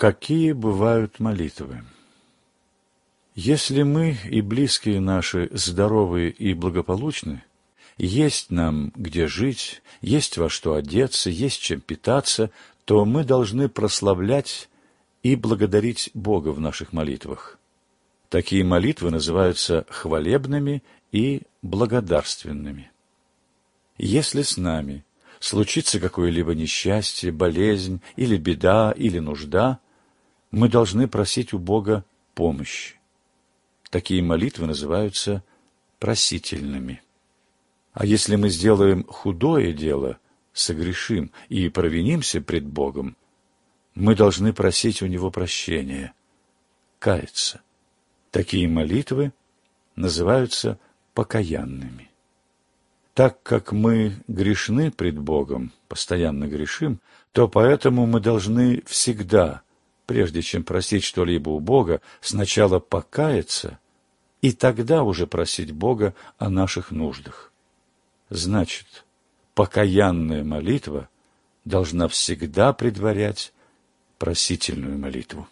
Какие бывают молитвы? Если мы и близкие наши здоровы и благополучны, есть нам где жить, есть во что одеться, есть чем питаться, то мы должны прославлять и благодарить Бога в наших молитвах. Такие молитвы называются хвалебными и благодарственными. Если с нами случится какое-либо несчастье, болезнь или беда или нужда – мы должны просить у Бога помощи. Такие молитвы называются просительными. А если мы сделаем худое дело, согрешим и провинимся пред Богом, мы должны просить у Него прощения, каяться. Такие молитвы называются покаянными. Так как мы грешны пред Богом, постоянно грешим, то поэтому мы должны всегда прежде чем просить что-либо у Бога, сначала покаяться и тогда уже просить Бога о наших нуждах. Значит, покаянная молитва должна всегда предварять просительную молитву.